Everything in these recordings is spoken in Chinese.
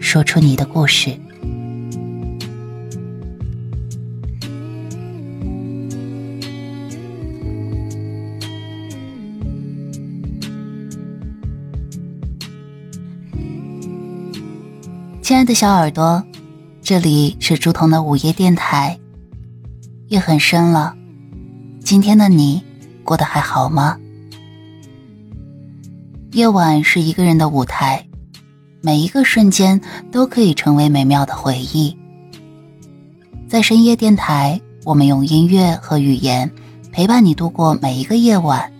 说出你的故事。亲爱的小耳朵，这里是竹筒的午夜电台。夜很深了，今天的你过得还好吗？夜晚是一个人的舞台，每一个瞬间都可以成为美妙的回忆。在深夜电台，我们用音乐和语言陪伴你度过每一个夜晚。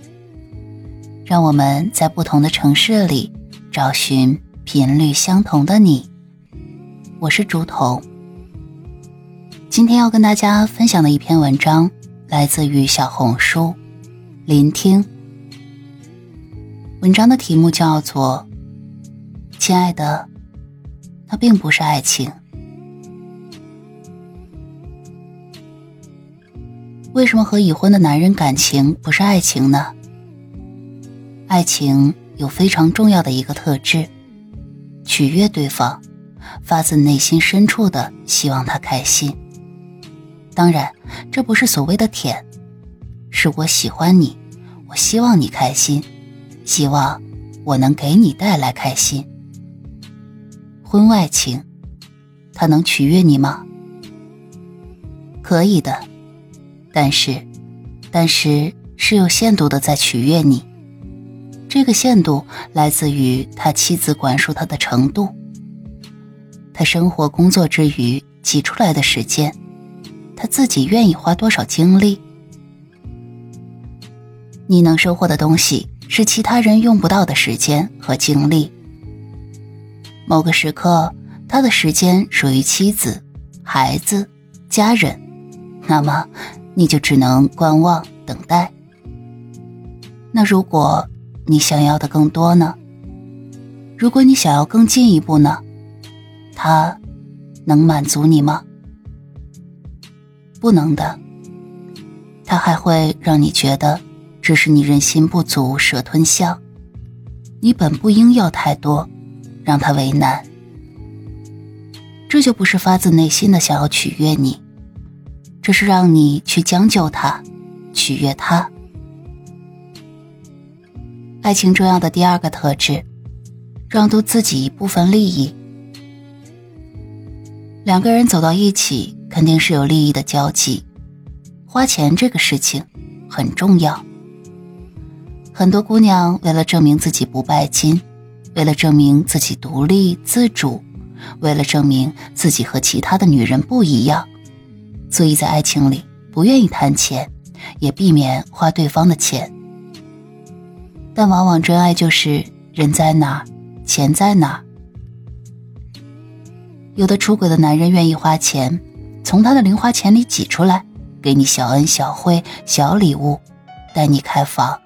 让我们在不同的城市里找寻频率相同的你。我是竹筒，今天要跟大家分享的一篇文章来自于小红书，聆听。文章的题目叫做《亲爱的》，那并不是爱情。为什么和已婚的男人感情不是爱情呢？爱情有非常重要的一个特质：取悦对方，发自内心深处的希望他开心。当然，这不是所谓的舔，是我喜欢你，我希望你开心。希望我能给你带来开心。婚外情，他能取悦你吗？可以的，但是，但是是有限度的在取悦你。这个限度来自于他妻子管束他的程度，他生活工作之余挤出来的时间，他自己愿意花多少精力。你能收获的东西。是其他人用不到的时间和精力。某个时刻，他的时间属于妻子、孩子、家人，那么你就只能观望等待。那如果你想要的更多呢？如果你想要更进一步呢？他能满足你吗？不能的。他还会让你觉得。这是你人心不足蛇吞象，你本不应要太多，让他为难。这就不是发自内心的想要取悦你，这是让你去将就他，取悦他。爱情重要的第二个特质，让渡自己一部分利益。两个人走到一起，肯定是有利益的交集，花钱这个事情很重要。很多姑娘为了证明自己不拜金，为了证明自己独立自主，为了证明自己和其他的女人不一样，所以在爱情里不愿意谈钱，也避免花对方的钱。但往往真爱就是人在哪，钱在哪。有的出轨的男人愿意花钱，从他的零花钱里挤出来，给你小恩小惠、小礼物，带你开房。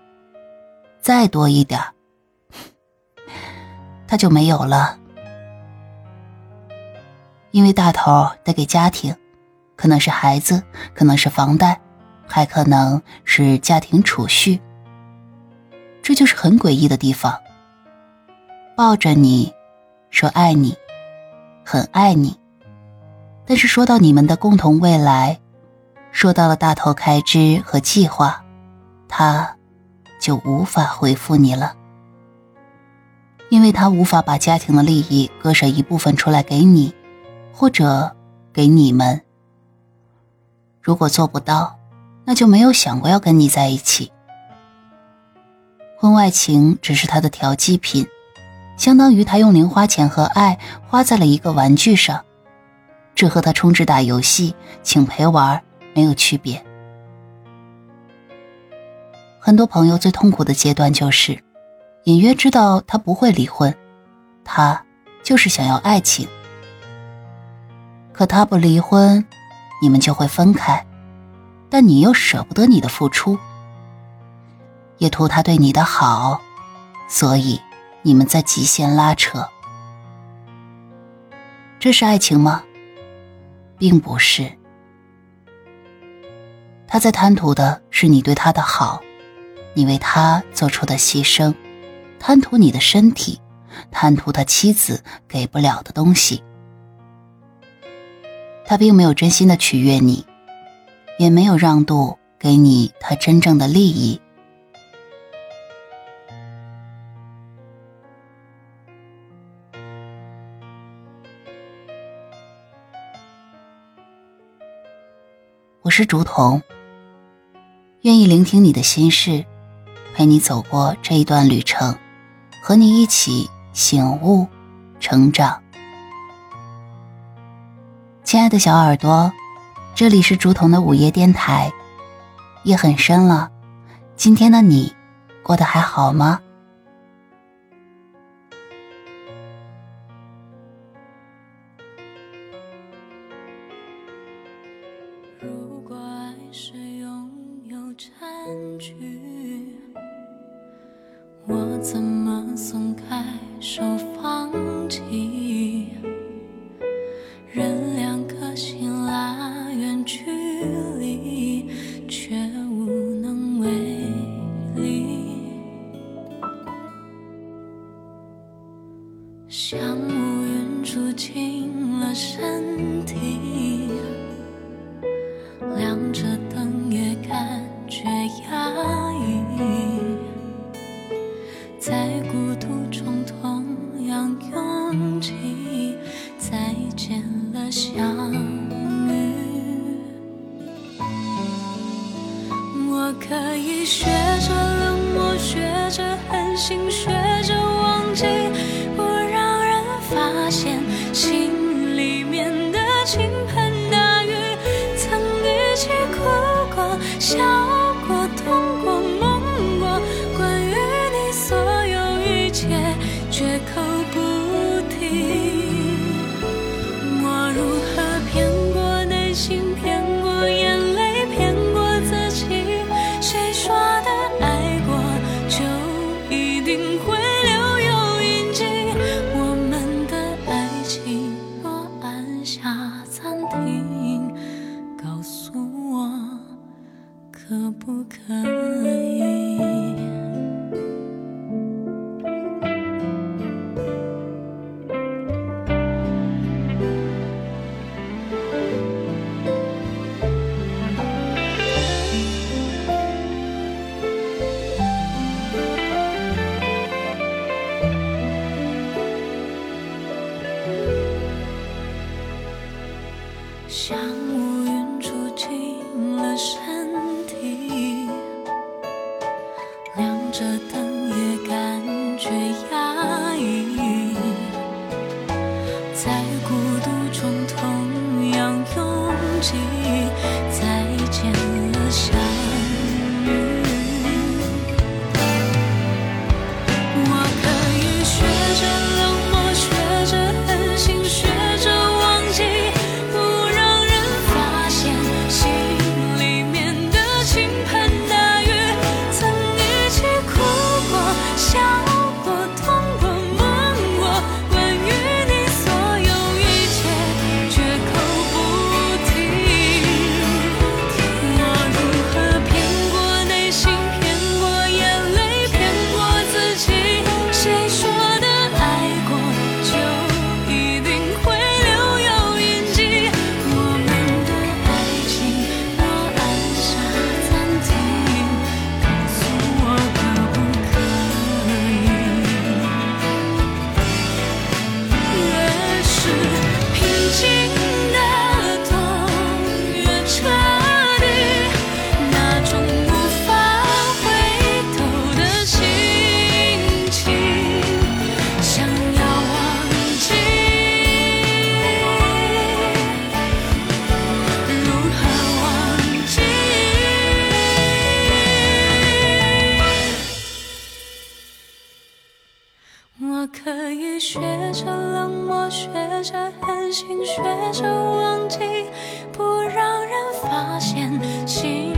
再多一点他就没有了。因为大头得给家庭，可能是孩子，可能是房贷，还可能是家庭储蓄。这就是很诡异的地方。抱着你，说爱你，很爱你，但是说到你们的共同未来，说到了大头开支和计划，他。就无法回复你了，因为他无法把家庭的利益割舍一部分出来给你，或者给你们。如果做不到，那就没有想过要跟你在一起。婚外情只是他的调剂品，相当于他用零花钱和爱花在了一个玩具上，这和他充值打游戏请陪玩没有区别。很多朋友最痛苦的阶段就是，隐约知道他不会离婚，他就是想要爱情。可他不离婚，你们就会分开，但你又舍不得你的付出，也图他对你的好，所以你们在极限拉扯。这是爱情吗？并不是。他在贪图的是你对他的好，你为他做出的牺牲，贪图你的身体，贪图他妻子给不了的东西。他并没有真心的取悦你，也没有让渡给你他真正的利益。我是竹童。愿意聆听你的心事，陪你走过这一段旅程，和你一起醒悟、成长。亲爱的小耳朵，这里是竹筒的午夜电台。夜很深了，今天的你过得还好吗？如果爱是拥有占据我怎么松开手放弃？任两颗心拉远距离，却无能为力。像乌云住进了身体，亮着可以学着冷漠学着狠心学着忘记不让人发现心里面的倾盆大雨曾一起哭过笑过痛过梦过关于你所有一切绝口不不可记忆。我可以学着冷漠，学着狠心，学着忘记，不让人发现心。